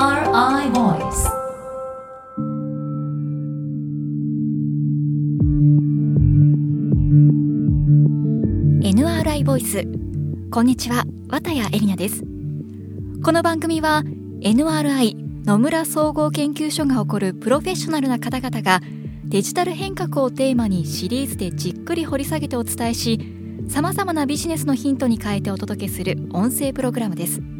NRI Voice. NRI ボイスこんにちは綿谷エリナです。この番組は NRI 野村総合研究所が誇るプロフェッショナルな方々がデジタル変革をテーマにシリーズでじっくり掘り下げてお伝えしさまざまなビジネスのヒントに変えてお届けする音声プログラムです。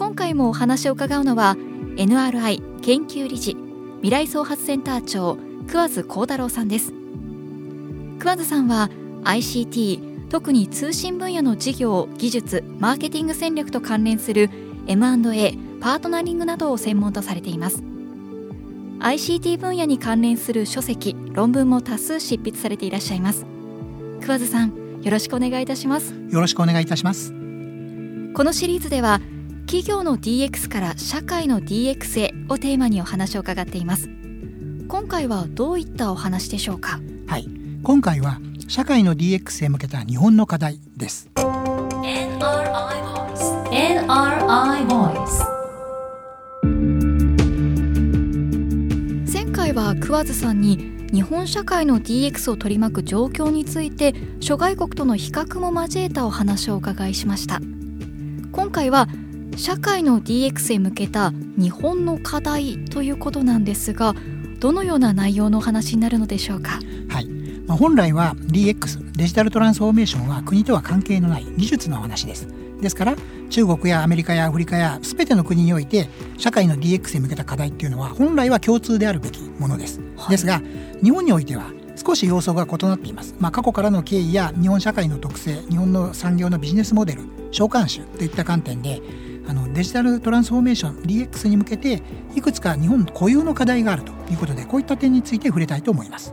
今回もお話を伺うのは NRI 研究理事未来創発センター長桑津幸太郎さんです。桑津さんは ICT 特に通信分野の事業技術マーケティング戦略と関連する M&A パートナリングなどを専門とされています。ICT 分野に関連する書籍論文も多数執筆されていらっしゃいます。桑津さんよろしくお願いいたします。よろしくお願いいたします。このシリーズでは企業の DX から社会の DX へをテーマにお話を伺っています。今回はどういったお話でしょうか？はい。今回は社会の DX へ向けた日本の課題です。NRI Voice NRI Voice 前回は桑津さんに日本社会の DX を取り巻く状況について諸外国との比較も交えたお話をお伺いしました。今回は社会の DX へ向けた日本の課題ということなんですがどのような内容のお話になるのでしょうか？はい、まあ、本来は DX デジタルトランスフォーメーションは国とは関係のない技術の話です。ですから中国やアメリカやアフリカや全ての国において社会の DX へ向けた課題っていうのは本来は共通であるべきものです、はい。ですが日本においては少し様相が異なっています、まあ、過去からの経緯や日本社会の特性日本の産業のビジネスモデル召喚種といった観点であのデジタルトランスフォーメーション DX に向けていくつか日本固有の課題があるということでこういった点について触れたいと思います。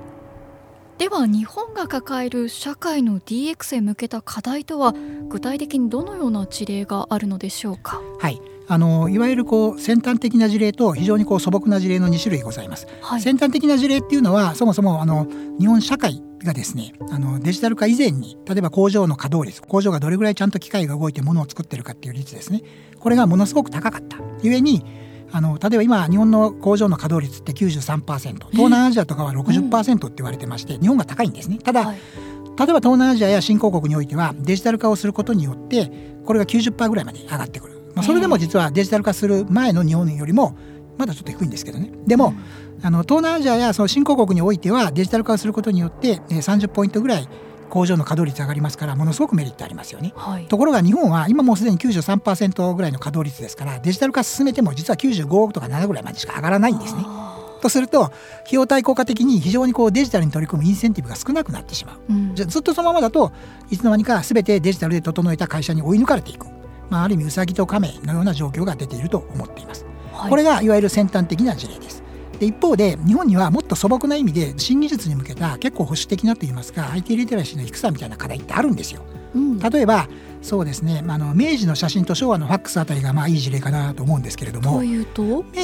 では日本が抱える社会の DX へ向けた課題とは具体的にどのような事例があるのでしょうか？はい、あのいわゆるこう先端的な事例と非常にこう素朴な事例の2種類ございます。はい。先端的な事例っていうのはそもそもあの日本社会がですねあのデジタル化以前に例えば工場の稼働率工場がどれぐらいちゃんと機械が動いて物を作ってるかっていう率ですね。これがものすごく高かったゆえにあの例えば今日本の工場の稼働率って93%東南アジアとかは60%って言われてまして日本が高いんですね。ただ、はい。例えば東南アジアや新興国においてはデジタル化をすることによってこれが90%ぐらいまで上がってくる、まあ、それでも実はデジタル化する前の日本よりもまだちょっと低いんですけどねでも、あの東南アジアやその新興国においてはデジタル化をすることによってえー30ポイントぐらい工場の稼働率上がりますからものすごくメリットありますよね。はいところが日本は今もうすでに93%ぐらいの稼働率ですからデジタル化進めても実は95とか7ぐらいまでしか上がらないんですね。あとすると費用対効果的に非常にこうデジタルに取り組むインセンティブが少なくなってしまう。ーうんじゃあずっとそのままだといつの間にか全てデジタルで整えた会社に追い抜かれていく、まあ、ある意味ウサギとカメのような状況が出ていると思っています。はいこれがいわゆる先端的な事例です。で一方で日本にはもっと素朴な意味で新技術に向けた結構保守的なといいますか IT リテラシーの低さみたいな課題ってあるんですよ。うん例えばそうですね、まあ、あの明治の写真と昭和のファックスあたりがまあいい事例かなと思うんですけれども明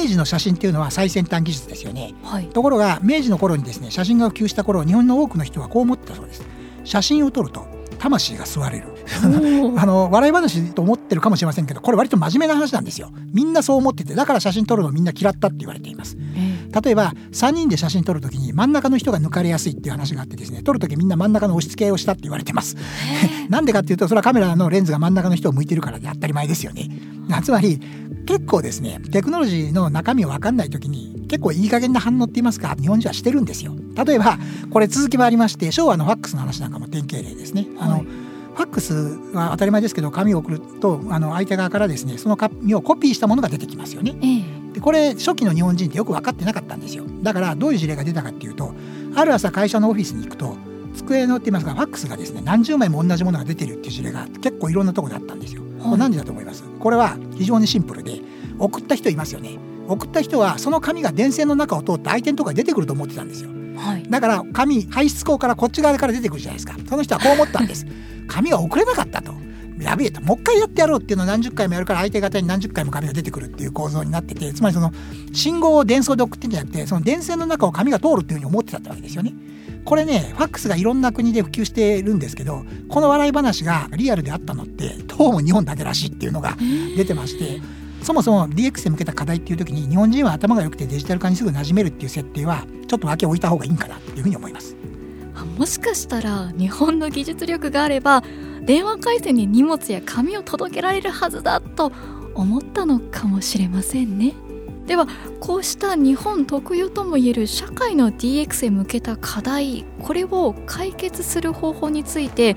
治の写真っていうのは最先端技術ですよね。はいところが明治の頃にですね写真が普及した頃日本の多くの人はこう思ってたそうです写真を撮ると魂が吸われるあの笑い話と思ってるかもしれませんけどこれ割と真面目な話なんですよ。みんなそう思っててだから写真撮るのをみんな嫌ったって言われています。え例えば3人で写真撮るときに真ん中の人が抜かれやすいっていう話があってですね撮るときみんな真ん中の押し付けをしたって言われてます。ー なんでかっていうとそれはカメラのレンズが真ん中の人を向いてるからで当たり前ですよね。つまり結構ですねテクノロジーの中身を分かんない時に結構いい加減な反応って言いますか日本人はしてるんですよ。例えばこれ続きもありまして昭和のファックスの話なんかも典型例ですね。あの、はいファックスは当たり前ですけど紙を送るとあの相手側からですねその紙をコピーしたものが出てきますよねええでこれ初期の日本人ってよく分かってなかったんですよだからどういう事例が出たかっていうとある朝会社のオフィスに行くと机のって言いますかファックスがですね何十枚も同じものが出てるっていう事例が結構いろんなところであったんですよ。これ何でだと思います？これは非常にシンプルで送った人いますよね。送った人はその紙が電線の中を通って相手のところに出てくると思ってたんですよ。はい。だから紙排出口からこっち側から出てくるじゃないですか。その人はこう思ったんです。紙が送れなかったと。やべえともう一回やってやろうっていうのを何十回もやるから相手方に何十回も紙が出てくるっていう構造になっててつまりその信号を電送で送ってんじゃなくてその電線の中を紙が通るっていうふうに思ってたってわけですよね。これねファックスがいろんな国で普及してるんですけどこの笑い話がリアルであったのってどうも日本だけらしいっていうのが出てましてそもそも DX へ向けた課題っていう時に日本人は頭が良くてデジタル化にすぐ馴染めるっていう設定はちょっと分け置いた方がいいんかなっていうふうに思います。もしかしたら日本の技術力があれば電話回線に荷物や紙を届けられるはずだと思ったのかもしれませんね。ではこうした日本特有ともいえる社会の DX へ向けた課題これを解決する方法について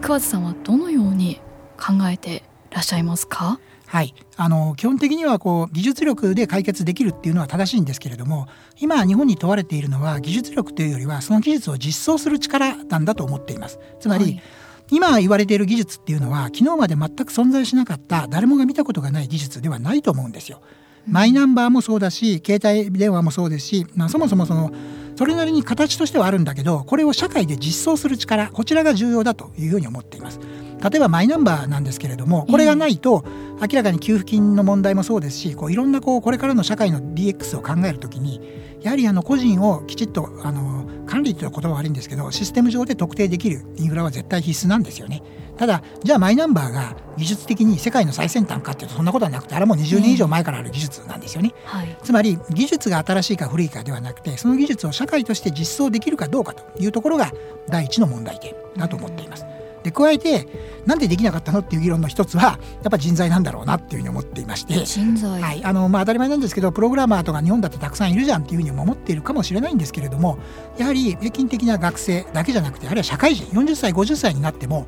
桑津さんはどのように考えていらっしゃいますか？はいあの基本的にはこう技術力で解決できるっていうのは正しいんですけれども今日本に問われているのは技術力というよりはその技術を実装する力なんだと思っていますつまり、はい今言われている技術っていうのは昨日まで全く存在しなかった誰もが見たことがない技術ではないと思うんですよ。マイナンバーもそうだし携帯電話もそうですし、まあ、そもそもそのそれなりに形としてはあるんだけどこれを社会で実装する力こちらが重要だというふうに思っています。例えばマイナンバーなんですけれどもこれがないと明らかに給付金の問題もそうですしこういろんなこうこれからの社会の DX を考えるときにやはりあの個人をきちっとあの管理という言葉は悪いんですけどシステム上で特定できるインフラは絶対必須なんですよね。ただじゃあマイナンバーが技術的に世界の最先端かっていうとそんなことはなくてあれも20年以上前からある技術なんですよね、はい、つまり技術が新しいか古いかではなくてその技術を社会として実装できるかどうかというところが第一の問題点だと思っています。で加えてなんでできなかったのっていう議論の一つはやっぱ人材なんだろうなっていうふうに思っていまして。人材、はい。あのまあ、当たり前なんですけどプログラマーとか日本だってたくさんいるじゃんっていうふうに思っているかもしれないんですけれどもやはり平均的な学生だけじゃなくてあるいは社会人40歳50歳になっても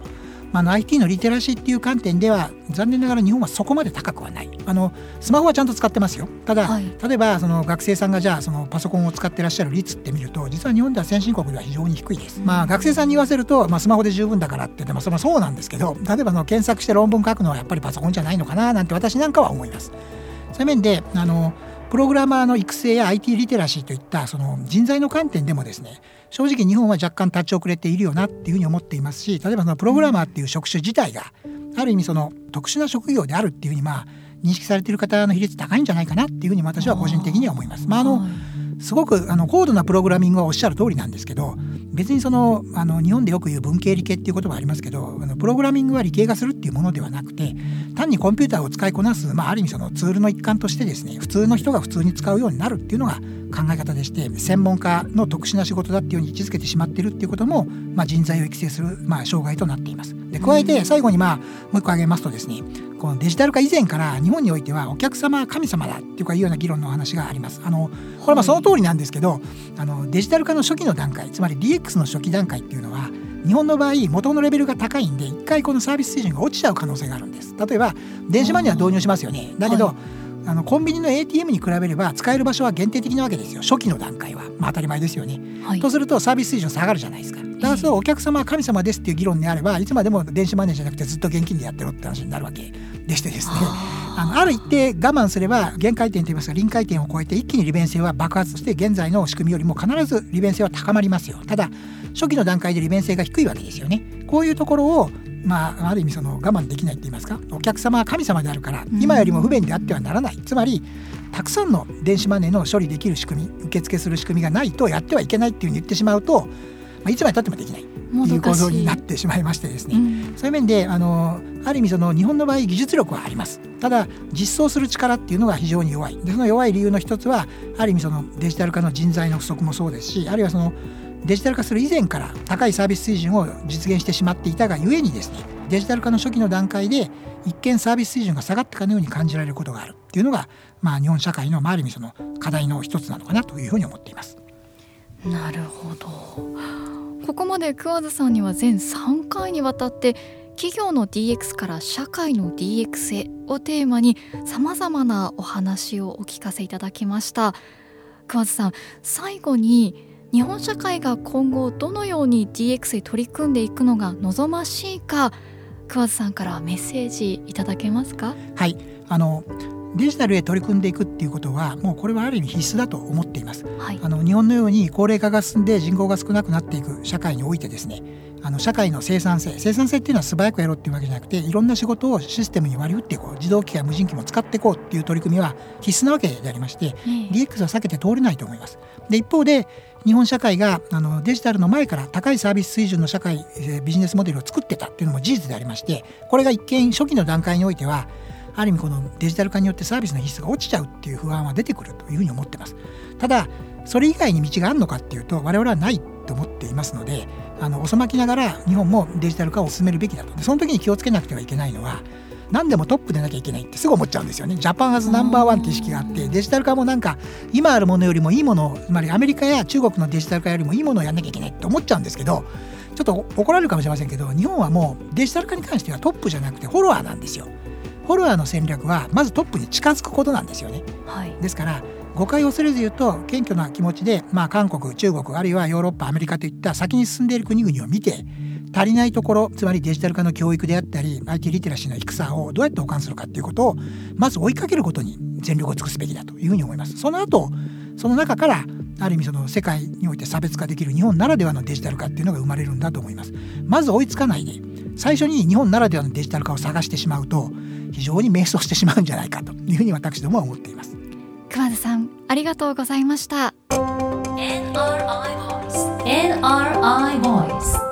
あの IT のリテラシーっていう観点では残念ながら日本はそこまで高くはない。あのスマホはちゃんと使ってますよ。ただ、はい、例えばその学生さんがじゃあそのパソコンを使ってらっしゃる率って見ると実は日本では先進国では非常に低いです、うん、まあ学生さんに言わせると、まあ、スマホで十分だからって言ってもそれはそうなんですけど例えばの検索して論文書くのはやっぱりパソコンじゃないのかななんて私なんかは思います。そういう面であのプログラマーの育成や IT リテラシーといったその人材の観点でもですね正直日本は若干立ち遅れているよなっていうふうに思っていますし例えばそのプログラマーっていう職種自体がある意味その特殊な職業であるっていうふうにまあ認識されている方の比率高いんじゃないかなっていうふうに私は個人的には思います。まああのすごくあの高度なプログラミングはおっしゃる通りなんですけど別にそのあの日本でよく言う文系理系っていう言葉ありますけどあのプログラミングは理系がするっていうものではなくて単にコンピューターを使いこなす、まあ、ある意味そのツールの一環としてですね普通の人が普通に使うようになるっていうのが考え方でして専門家の特殊な仕事だっていうように位置づけてしまってるっていうことも、まあ、人材を育成する、まあ、障害となっています。で加えて最後にまあもう一個挙げますとですねこのデジタル化以前から日本においてはお客様は神様だっていうかいうような議論の話があります。あのこれはその通りなんですけどあのデジタル化の初期の段階つまり DX の初期段階っていうのは日本の場合元のレベルが高いんで一回このサービス水準が落ちちゃう可能性があるんです。例えば電子マネーは導入しますよね。だけど、はいあのコンビニの ATM に比べれば使える場所は限定的なわけですよ。初期の段階は、まあ、当たり前ですよね、はい、とするとサービス水準下がるじゃないですか。だからそうお客様は神様ですっていう議論であればいつまでも電子マネーじゃなくてずっと現金でやってろって話になるわけでしてですね。あのある一定我慢すれば限界点といいますか臨界点を超えて一気に利便性は爆発して現在の仕組みよりも必ず利便性は高まりますよ。ただ初期の段階で利便性が低いわけですよね。こういうところをまあ、ある意味その我慢できないって言いますかお客様は神様であるから今よりも不便であってはならない、つまりたくさんの電子マネーの処理できる仕組み受付する仕組みがないとやってはいけないっていうふうに言ってしまうと、まあ、いつまでたってもできない。とい。う構造になってしまいましてですね、うん、そういう面であのある意味その日本の場合技術力はあります。ただ実装する力っていうのが非常に弱い。でその弱い理由の一つはある意味そのデジタル化の人材の不足もそうですしあるいはそのデジタル化する以前から高いサービス水準を実現してしまっていたがゆえにですねデジタル化の初期の段階で一見サービス水準が下がったかのように感じられることがあるっていうのが、まあ、日本社会の、まあ、ある意味その課題の一つなのかなというふうに思っています。なるほどここまで桑津さんには全3回にわたって企業の DX から社会の DX へをテーマにさまざまなお話をお聞かせいただきました桑津さん最後に日本社会が今後どのように DX へ取り組んでいくのが望ましいか桑津さんからメッセージいただけますか？はい。あのデジタルへ取り組んでいくっていうことはもうこれはある意味必須だと思っています、はい、あの日本のように高齢化が進んで人口が少なくなっていく社会においてですね。あの社会の生産性。生産性っていうのは素早くやろうっていうわけじゃなくていろんな仕事をシステムに割り振っていこう。自動機や無人機も使っていこうっていう取り組みは必須なわけでありまして、うん、DX は避けて通れないと思います。で一方で日本社会があのデジタルの前から高いサービス水準の社会えビジネスモデルを作ってたっていうのも事実でありましてこれが一見初期の段階においてはある意味このデジタル化によってサービスの品質が落ちちゃうっていう不安は出てくるというふうに思ってます。ただそれ以外に道があるのかっていうと我々はないと思っていますのであの遅まきながら日本もデジタル化を進めるべきだと。その時に気をつけなくてはいけないのは何でもトップでなきゃいけないってすぐ思っちゃうんですよね。ジャパンアズナンバーワンって意識があってデジタル化もなんか今あるものよりもいいものつまりアメリカや中国のデジタル化よりもいいものをやんなきゃいけないって思っちゃうんですけどちょっと怒られるかもしれませんけど日本はもうデジタル化に関してはトップじゃなくてフォロワーなんですよ。フォロワーの戦略はまずトップに近づくことなんですよね。はい、ですから誤解を恐れず言うと謙虚な気持ちで、まあ、韓国中国あるいはヨーロッパアメリカといった先に進んでいる国々を見て足りないところつまりデジタル化の教育であったり IT リテラシーの低さをどうやって補完するかっていうことをまず追いかけることに全力を尽くすべきだというふうに思います。その後その中からある意味その世界において差別化できる日本ならではのデジタル化っていうのが生まれるんだと思います。まず追いつかないで最初に日本ならではのデジタル化を探してしまうと非常に迷走してしまうんじゃないかというふうに私どもは思っています熊田さんありがとうございました NRI Voice NRI Voice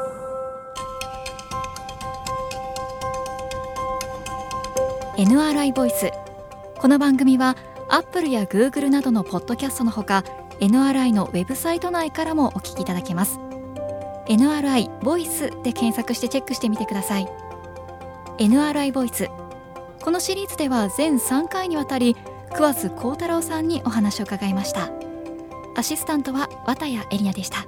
NRI ボイス。この番組はアップルやグーグルなどのポッドキャストのほか NRI のウェブサイト内からもお聞きいただけます。NRI ボイスで検索してチェックしてみてください。NRI ボイス。このシリーズでは全3回にわたり桑津幸太郎さんにお話を伺いました。アシスタントは綿谷エリナでした。